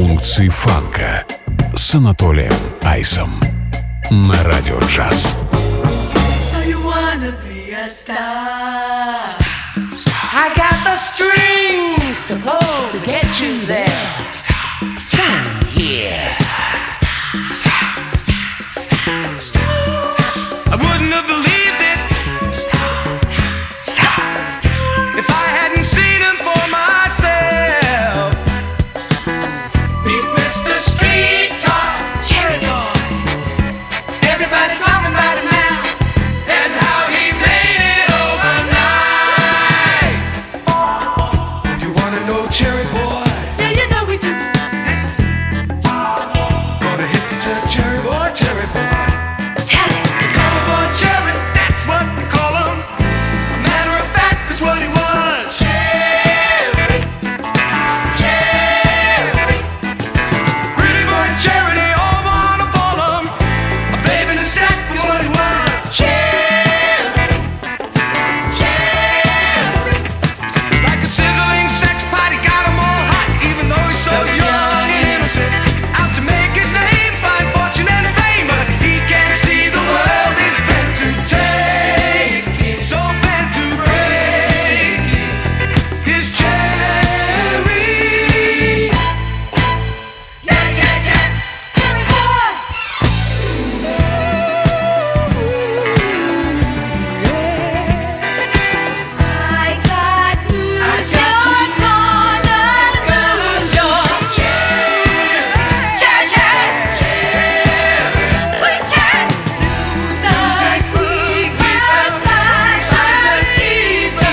Функции фанка с Анатолием Айсом на Радио Джаз. To get you there.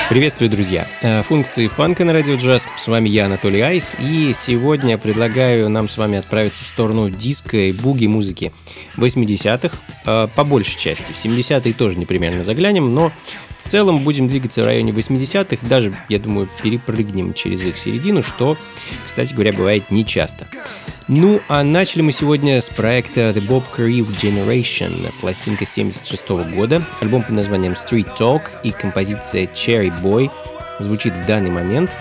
Приветствую, друзья! Э, функции фанка на радио джаз. С вами я, Анатолий Айс, и сегодня предлагаю нам с вами отправиться в сторону диска и буги музыки 80-х, э, по большей части. В 70-е тоже непременно заглянем, но в целом будем двигаться в районе 80-х, даже, я думаю, перепрыгнем через их середину, что, кстати говоря, бывает нечасто. Ну, а начали мы сегодня с проекта The Bob Creve Generation, пластинка 76 года, альбом под названием Street Talk и композиция Cherry Boy звучит в данный момент.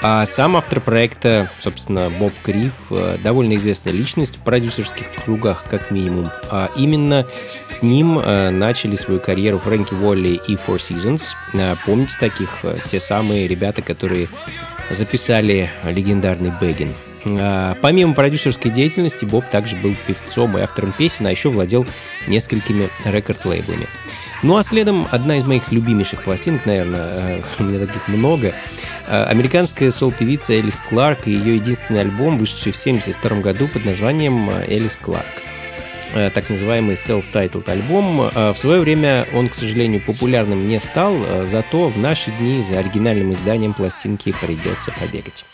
А сам автор проекта, собственно, Боб Крив, э, довольно известная личность в продюсерских кругах, как минимум. А именно с ним э, начали свою карьеру Фрэнки Волли и Four Seasons. Э, помните таких? Те самые ребята, которые записали легендарный Бэггин. Помимо продюсерской деятельности, Боб также был певцом и автором песен, а еще владел несколькими рекорд-лейблами. Ну а следом одна из моих любимейших пластинок, наверное, у меня таких много. А, американская сол-певица Элис Кларк и ее единственный альбом, вышедший в 1972 году под названием «Элис Кларк» так называемый self-titled альбом. В свое время он, к сожалению, популярным не стал, зато в наши дни за оригинальным изданием пластинки придется побегать.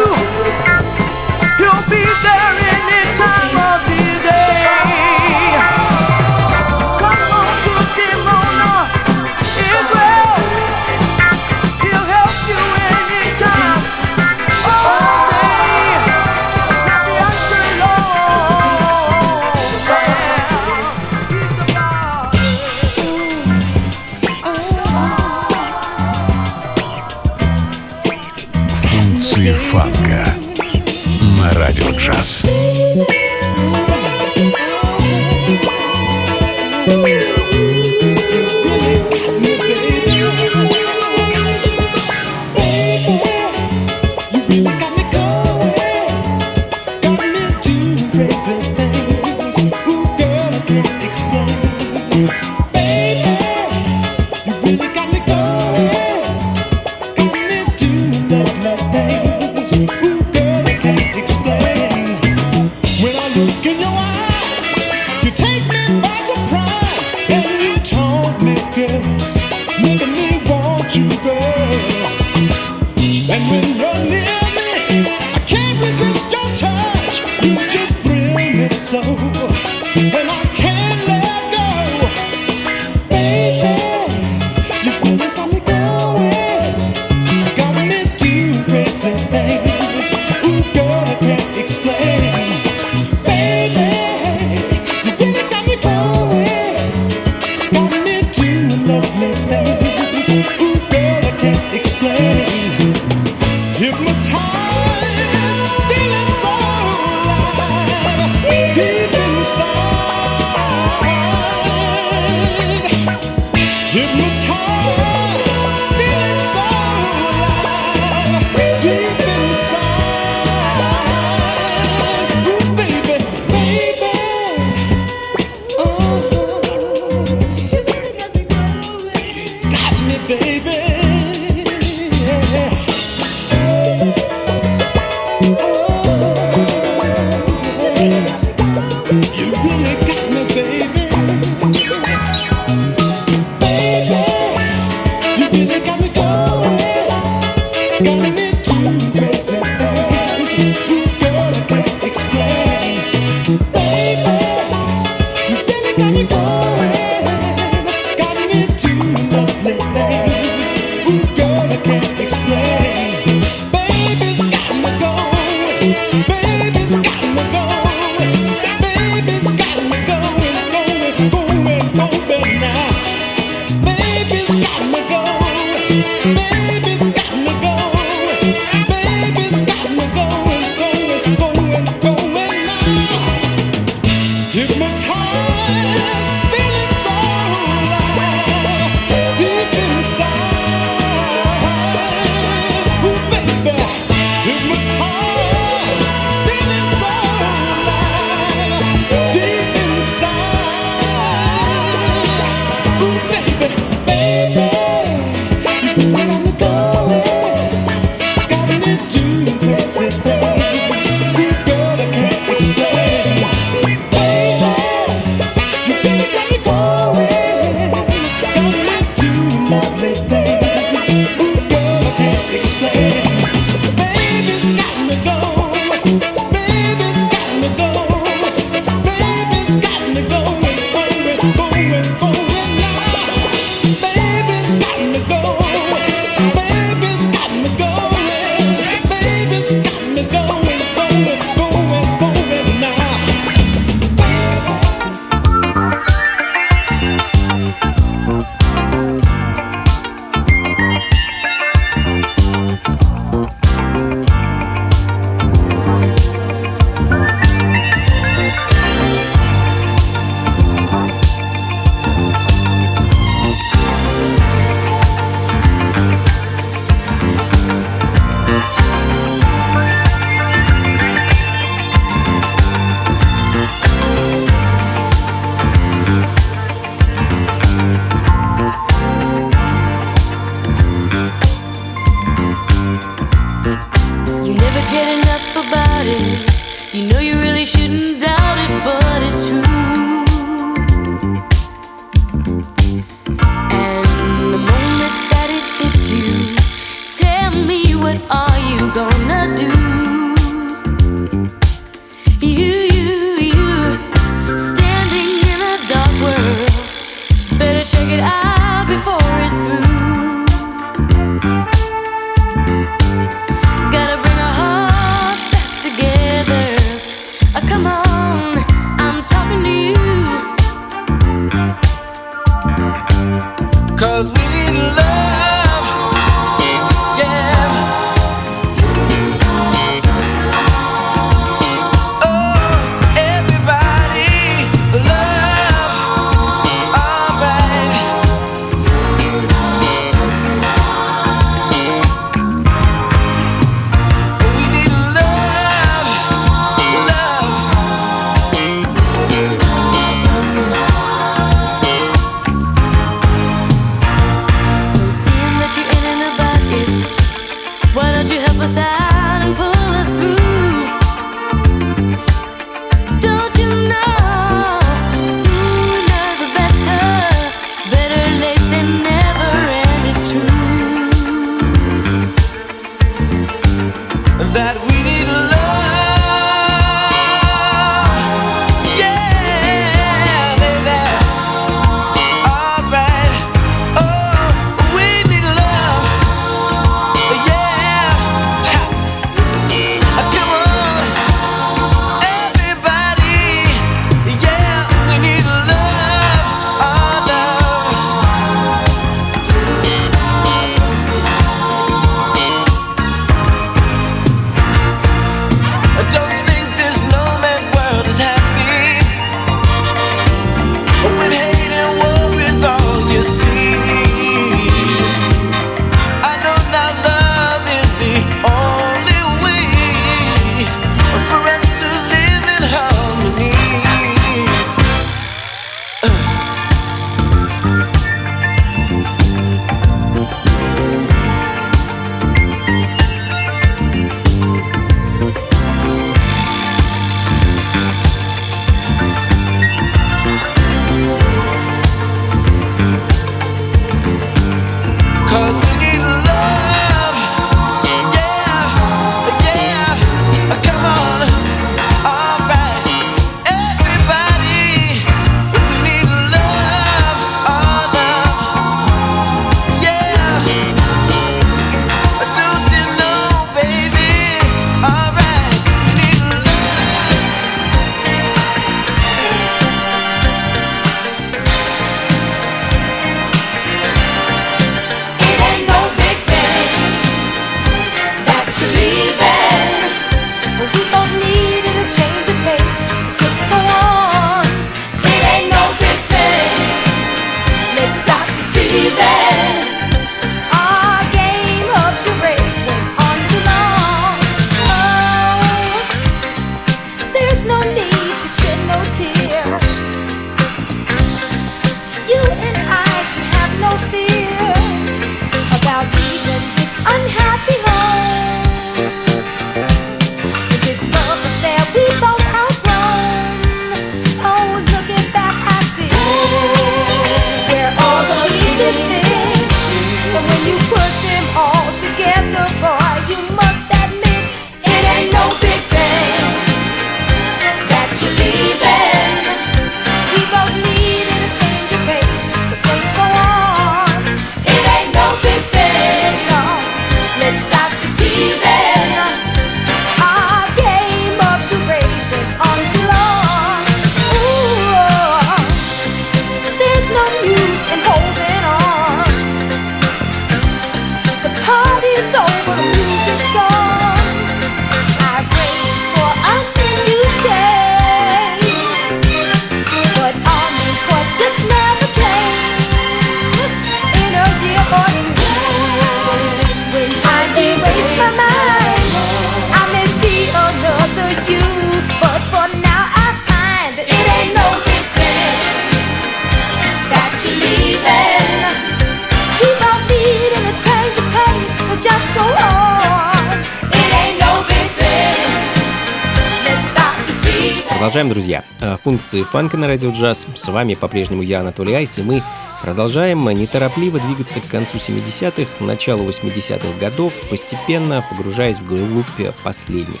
Функции фанка на радио джаз. С вами по-прежнему я, Анатолий Айс, и мы продолжаем неторопливо двигаться к концу 70-х, началу 80-х годов, постепенно погружаясь в глубь последних.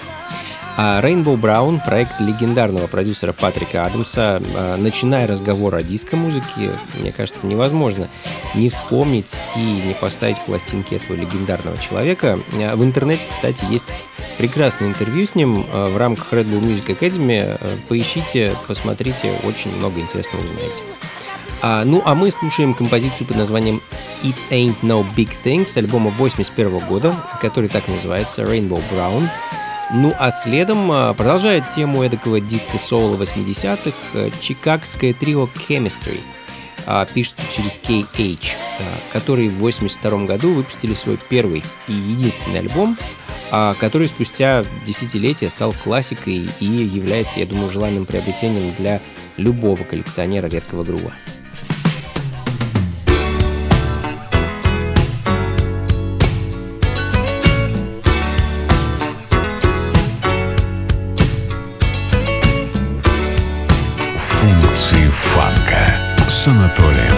А Rainbow Brown, проект легендарного продюсера Патрика Адамса, а, начиная разговор о диско-музыке, мне кажется, невозможно не вспомнить и не поставить пластинки этого легендарного человека. А, в интернете, кстати, есть прекрасное интервью с ним а, в рамках Red Bull Music Academy. Поищите, посмотрите, очень много интересного узнаете. А, ну, а мы слушаем композицию под названием It Ain't No Big Thing с альбома 81 года, который так называется Rainbow Brown. Ну а следом а, продолжает тему эдакого диска-соло 80-х э, чикагское трио Chemistry, а, пишется через KH, а, который в 82 году выпустили свой первый и единственный альбом, который спустя десятилетия стал классикой и является, я думаю, желанным приобретением для любого коллекционера редкого грува. С Анатолием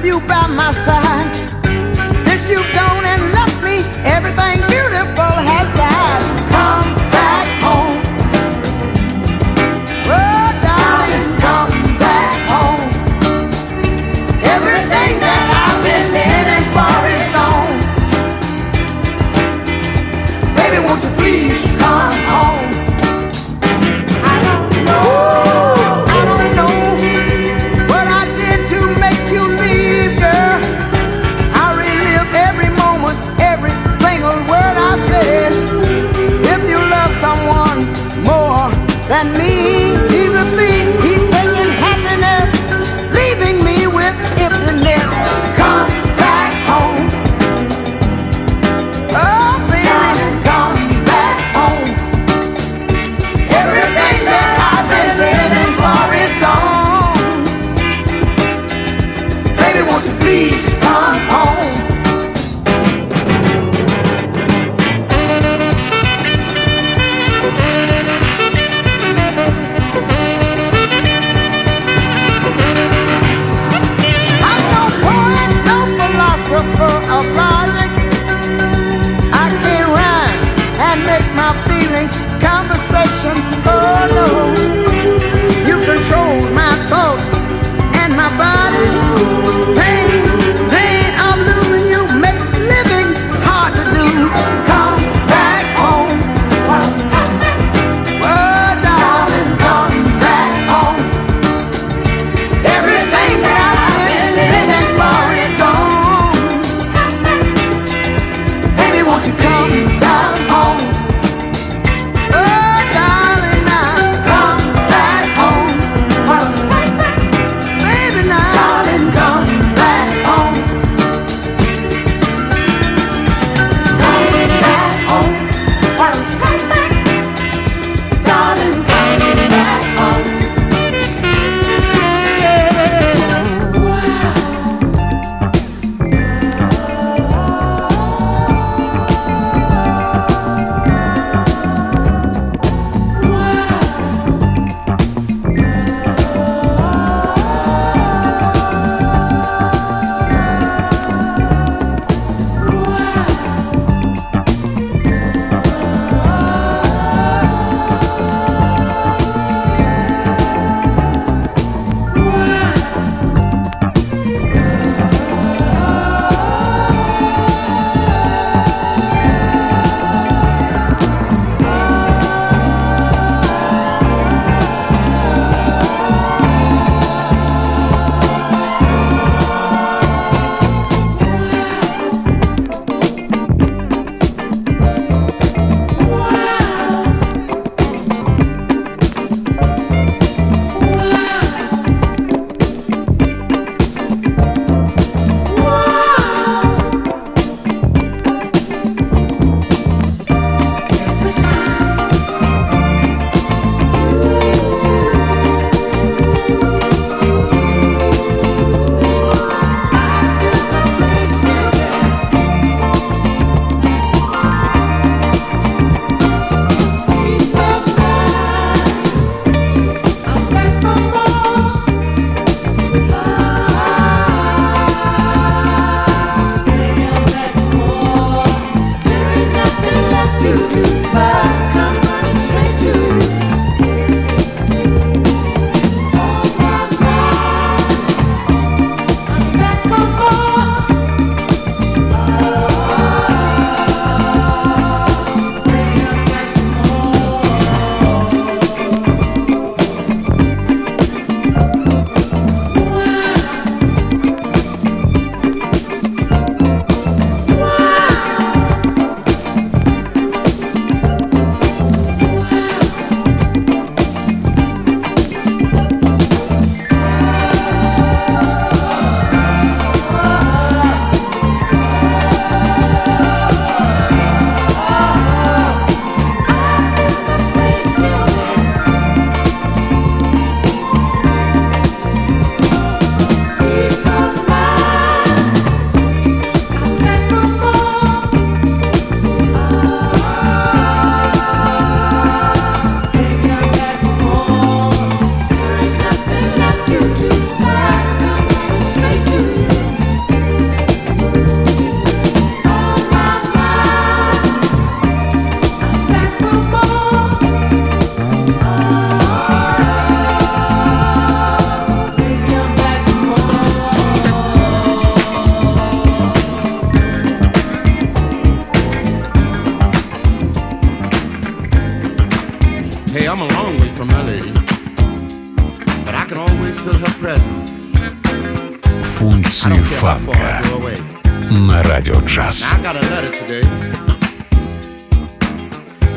with you by my side.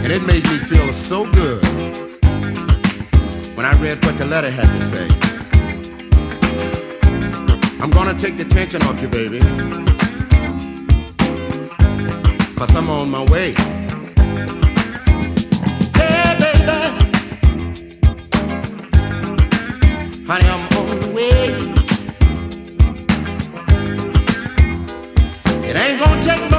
And it made me feel so good when I read what the letter had to say. I'm gonna take the tension off you, baby. Cause I'm on my way. Hey, baby. Honey, I'm on the way. It ain't gonna take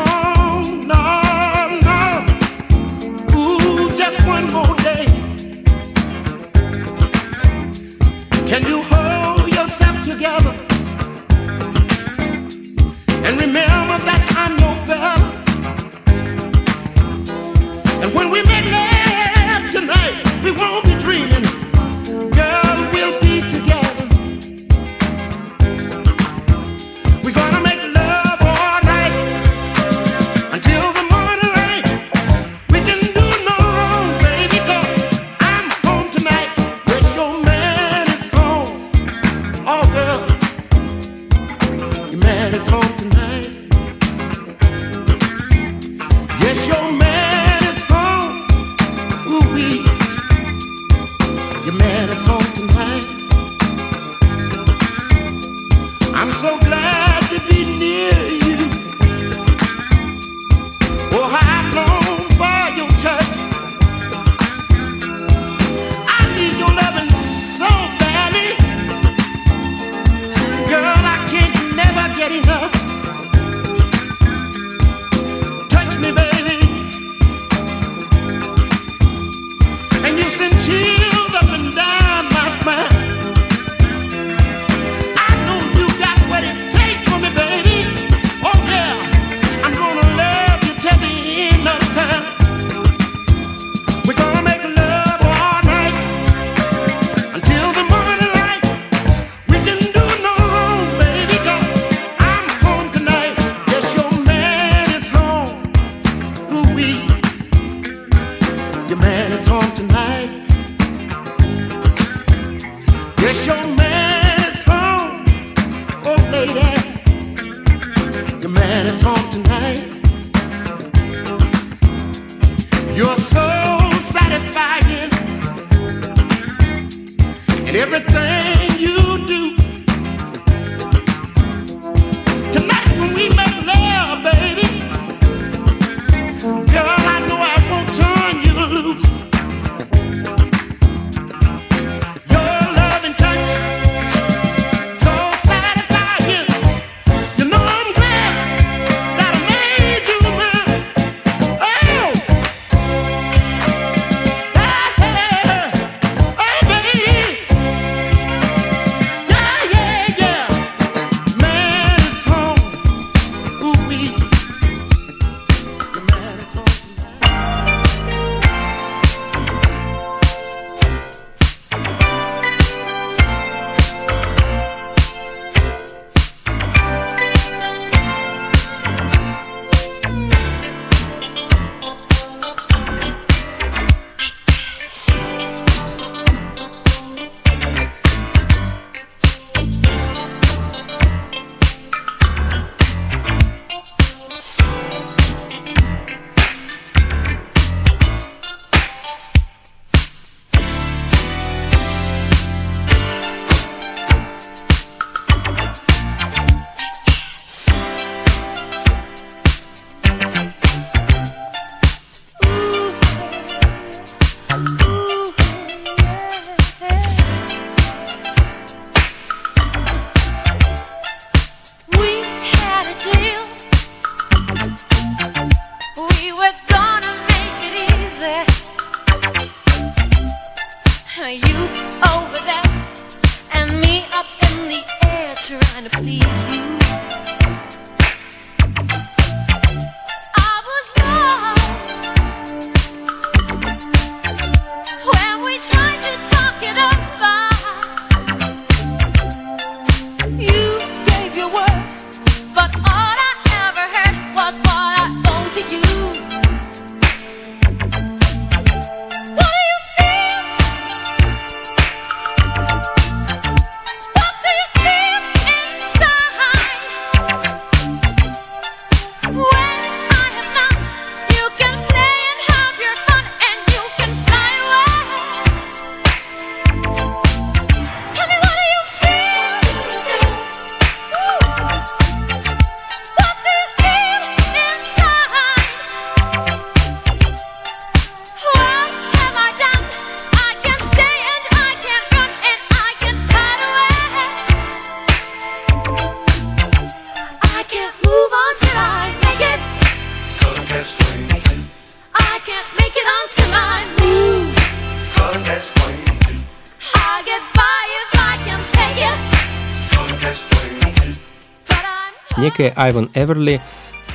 Айван Эверли,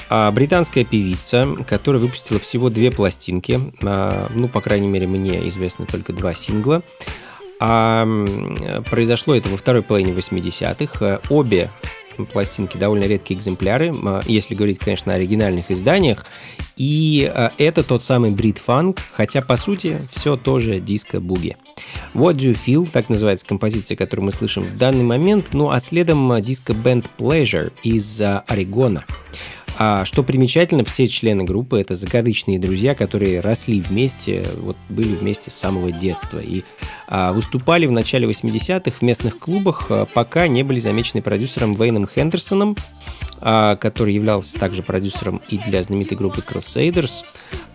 а, британская певица, которая выпустила всего две пластинки, а, ну, по крайней мере, мне известно только два сингла. А произошло это во второй половине 80-х. Э, Обе пластинки довольно редкие экземпляры, а, если говорить, конечно, о оригинальных изданиях. И а, это тот самый брит-фанк, хотя, по сути, все тоже диско-буги. What Do You Feel, так называется композиция, которую мы слышим в данный момент, ну а следом а, диско-бенд Pleasure из а, Орегона. А что примечательно, все члены группы это закадычные друзья, которые росли вместе, вот были вместе с самого детства. И а, выступали в начале 80-х в местных клубах, а, пока не были замечены продюсером Вейном Хендерсоном, который являлся также продюсером и для знаменитой группы Crusaders.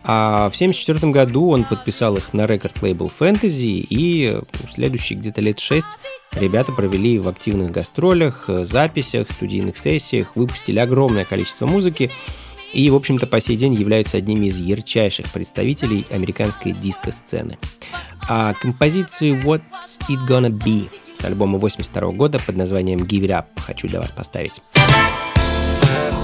А в 1974 году он подписал их на рекорд-лейбл Fantasy, и следующие где-то лет шесть ребята провели в активных гастролях, записях, студийных сессиях, выпустили огромное количество музыки, и, в общем-то, по сей день являются одними из ярчайших представителей американской диско-сцены. А композицию What's It Gonna Be с альбома 82 года под названием Give It Up хочу для вас поставить. Yeah.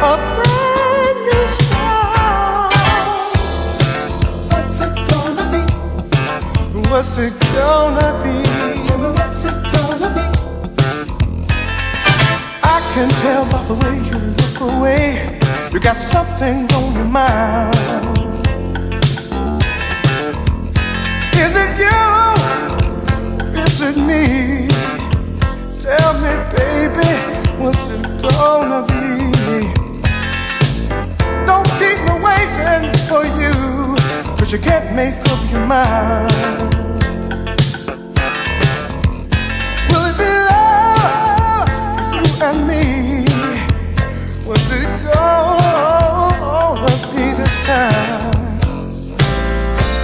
What's it gonna be? What's it gonna be? Tell me what's it gonna be? I can tell by the way you look away. You got something on your mind. Is it you? Is it me? Tell me, baby, what's it gonna be? Don't keep me waiting for you, cause you can't make up your mind. Will it be love you and me? What's it gonna be this time?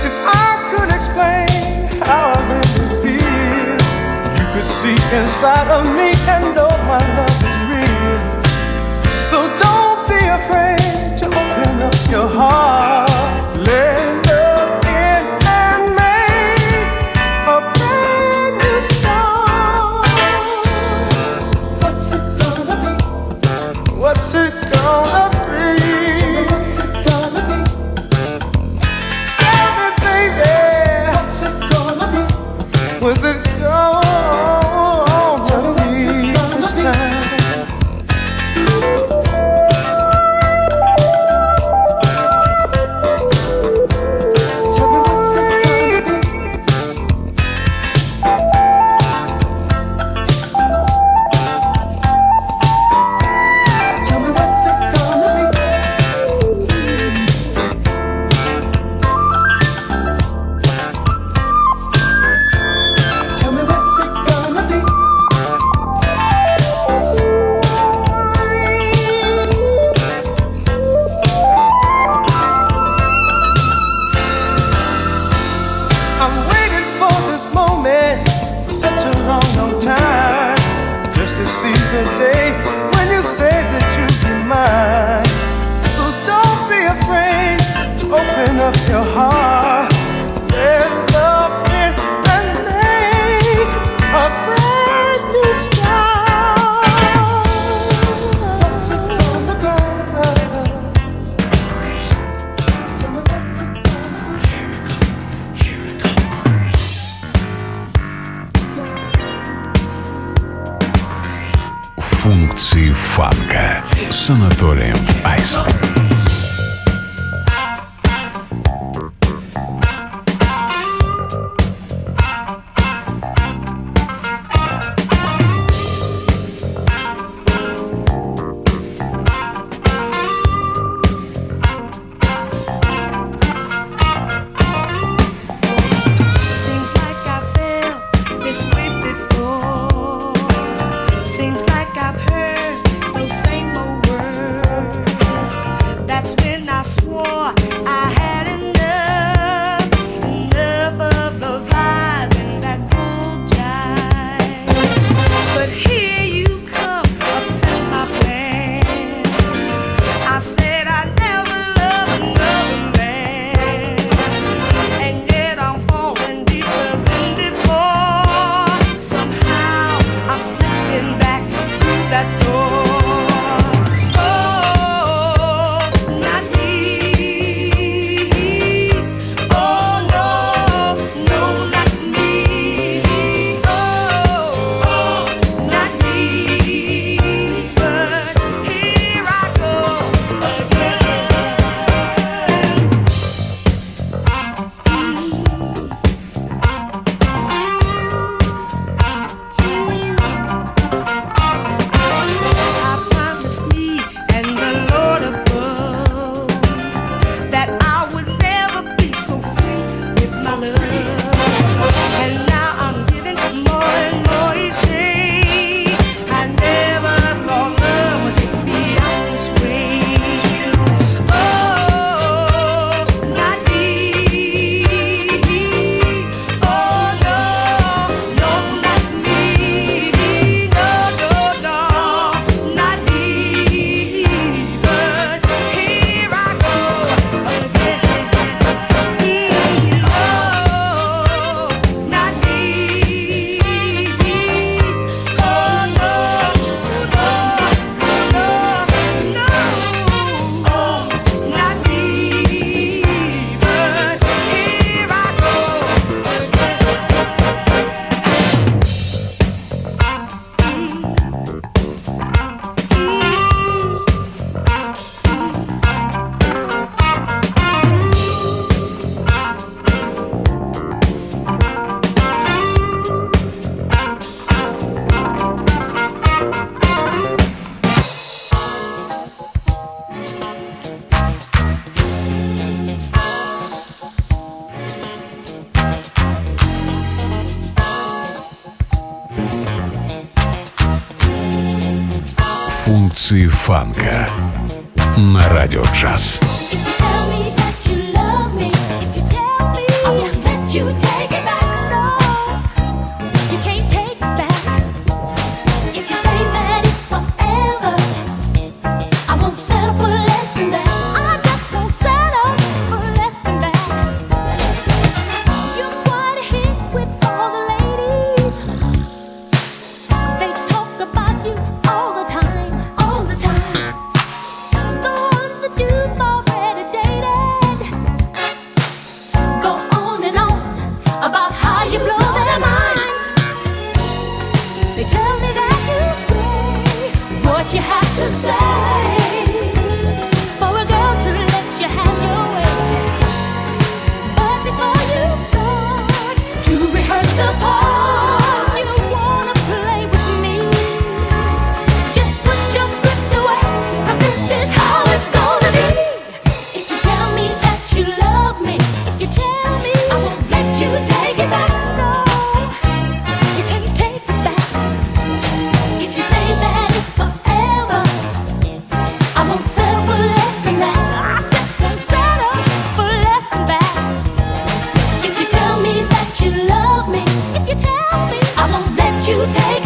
If I could explain how I really feel, you could see inside of me and know my love is real. So don't be afraid your heart. Let love in and make a brand new start. What's it gonna be? What's it gonna be? What's it gonna be? Tell me, baby. What's it gonna be? What's it gonna Функции take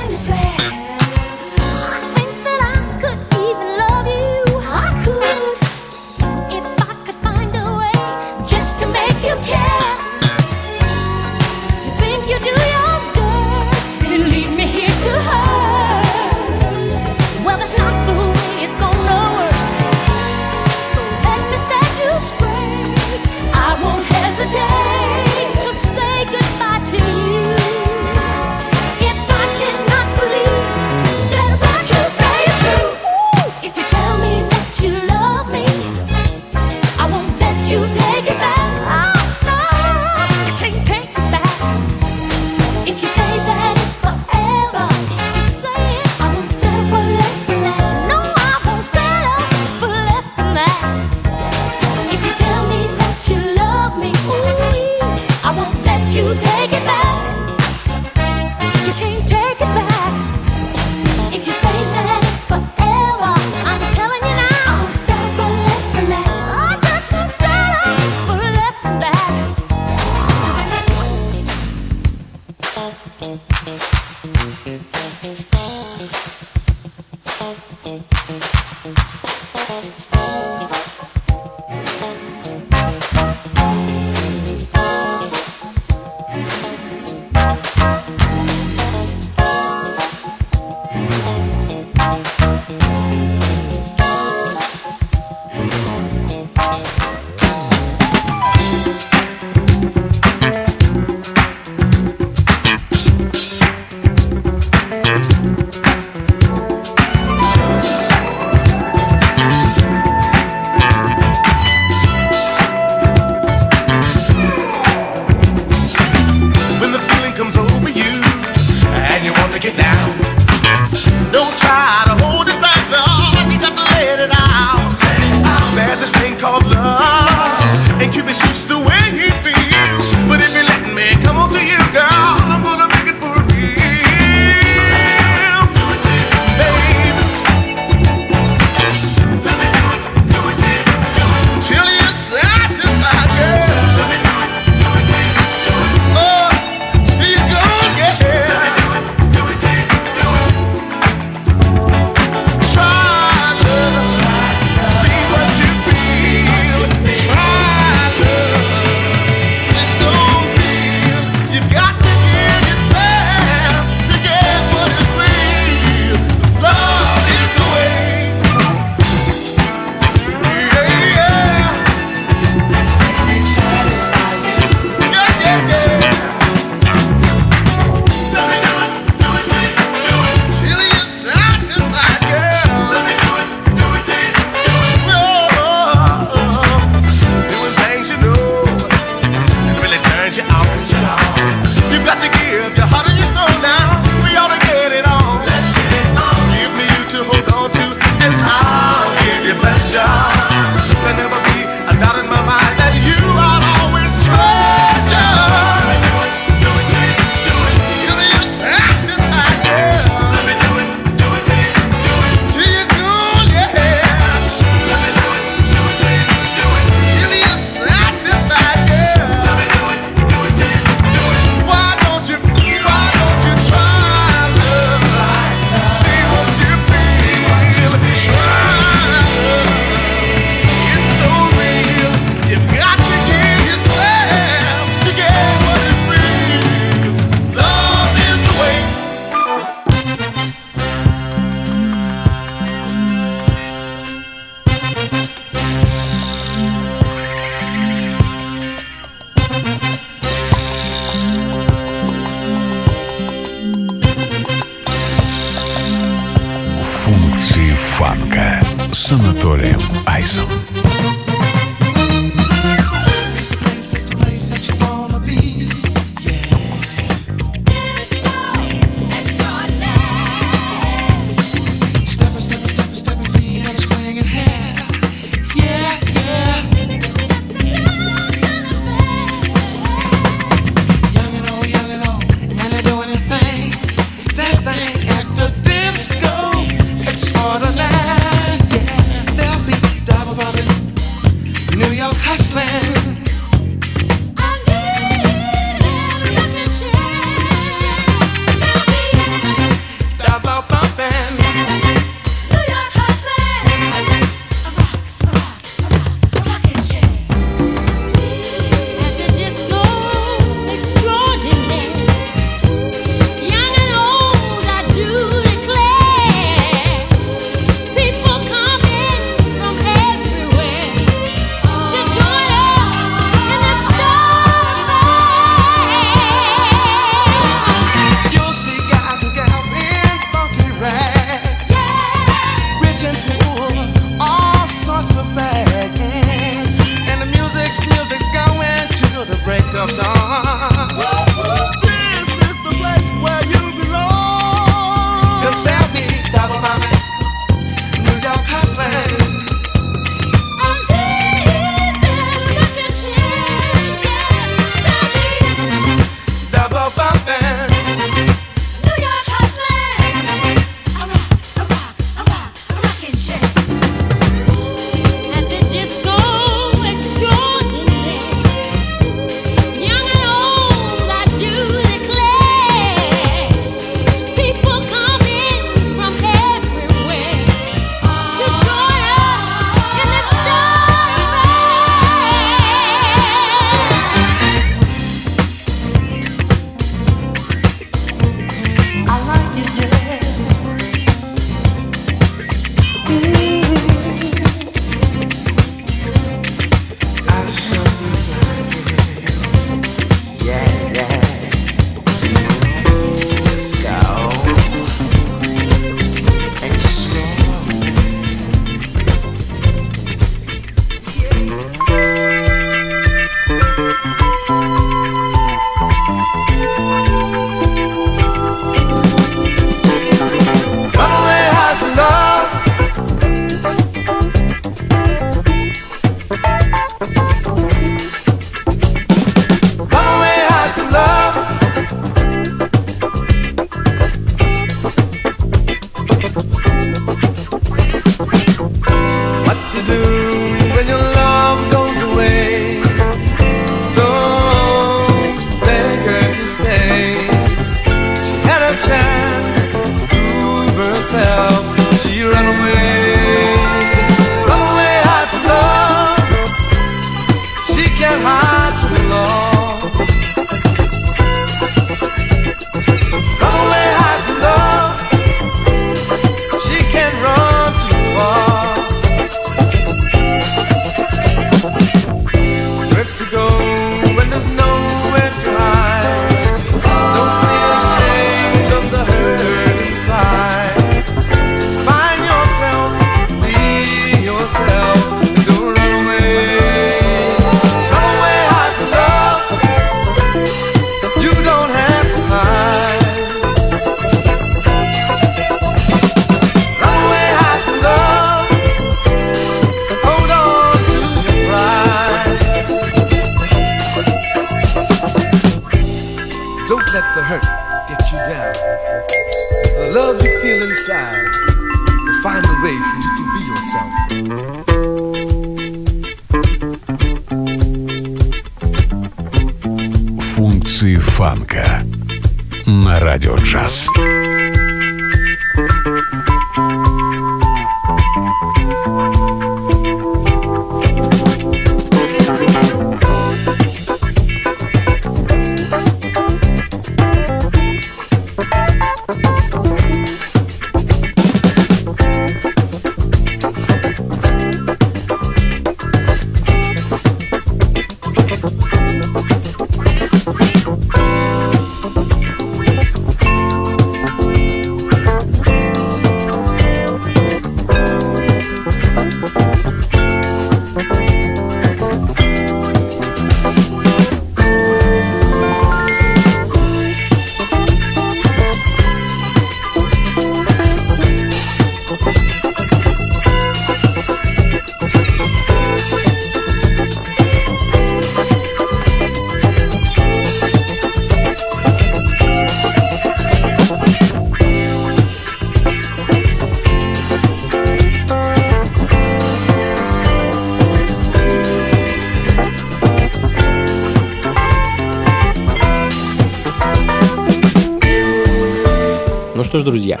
друзья,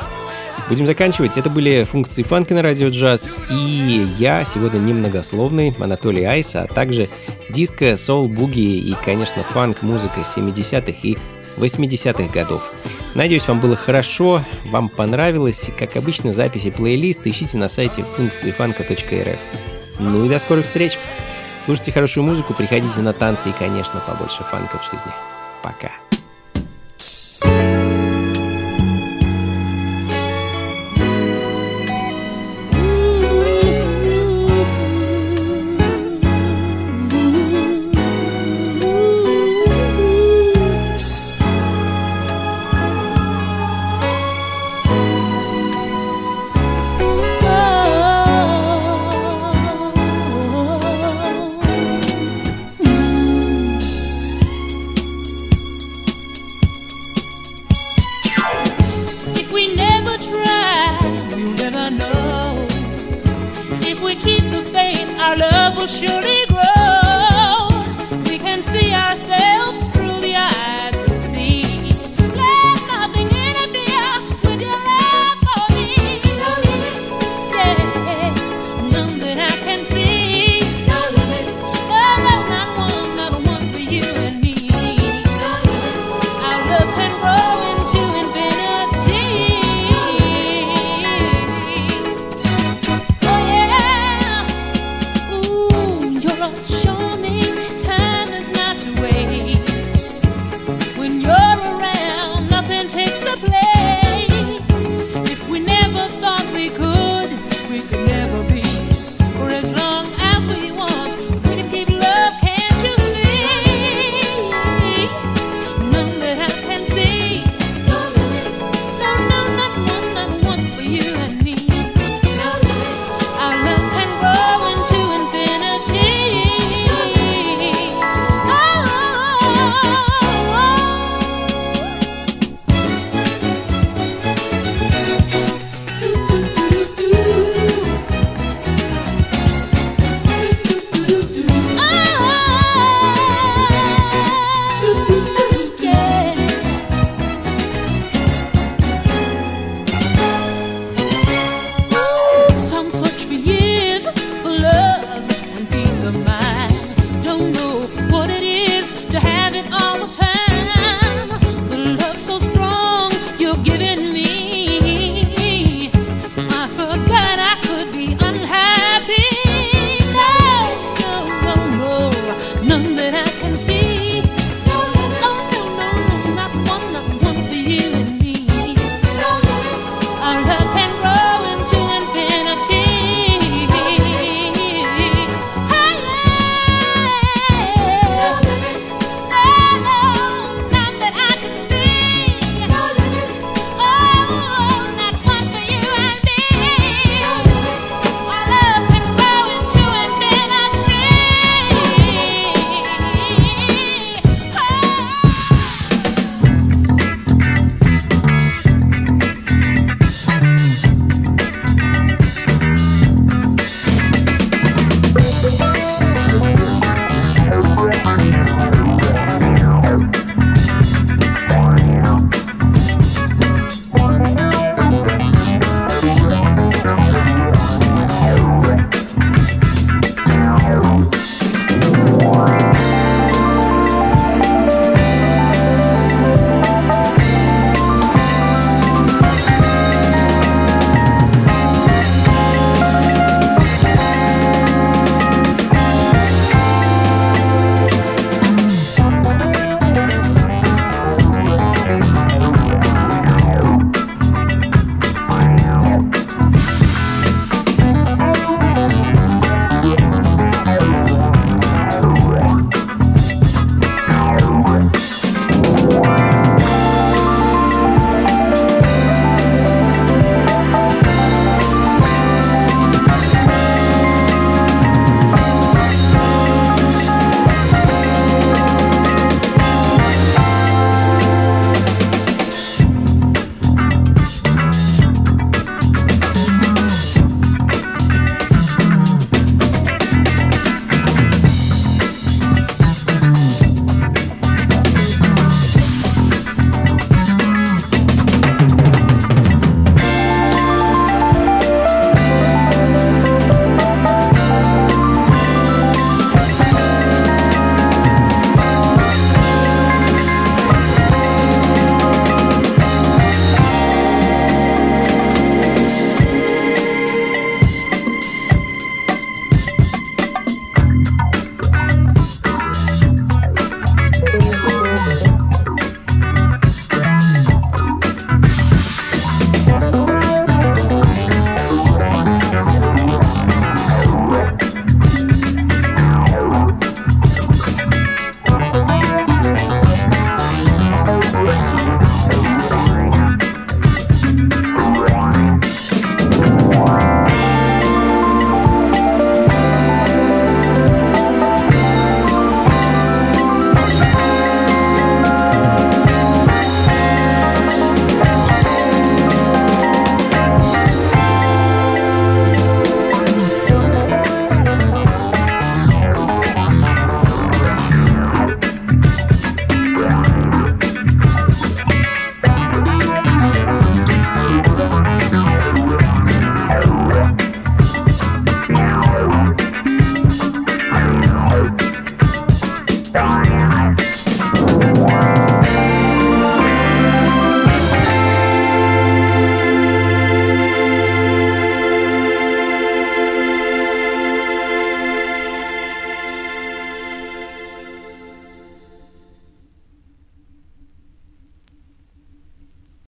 будем заканчивать. Это были функции фанка на радио джаз. И я сегодня немногословный, Анатолий Айс, а также диско, соул, буги и, конечно, фанк-музыка 70-х и 80-х годов. Надеюсь, вам было хорошо, вам понравилось. Как обычно, записи плейлиста ищите на сайте функции фанка.рф. Ну и до скорых встреч! Слушайте хорошую музыку, приходите на танцы и, конечно, побольше фанка в жизни. Пока! Surely.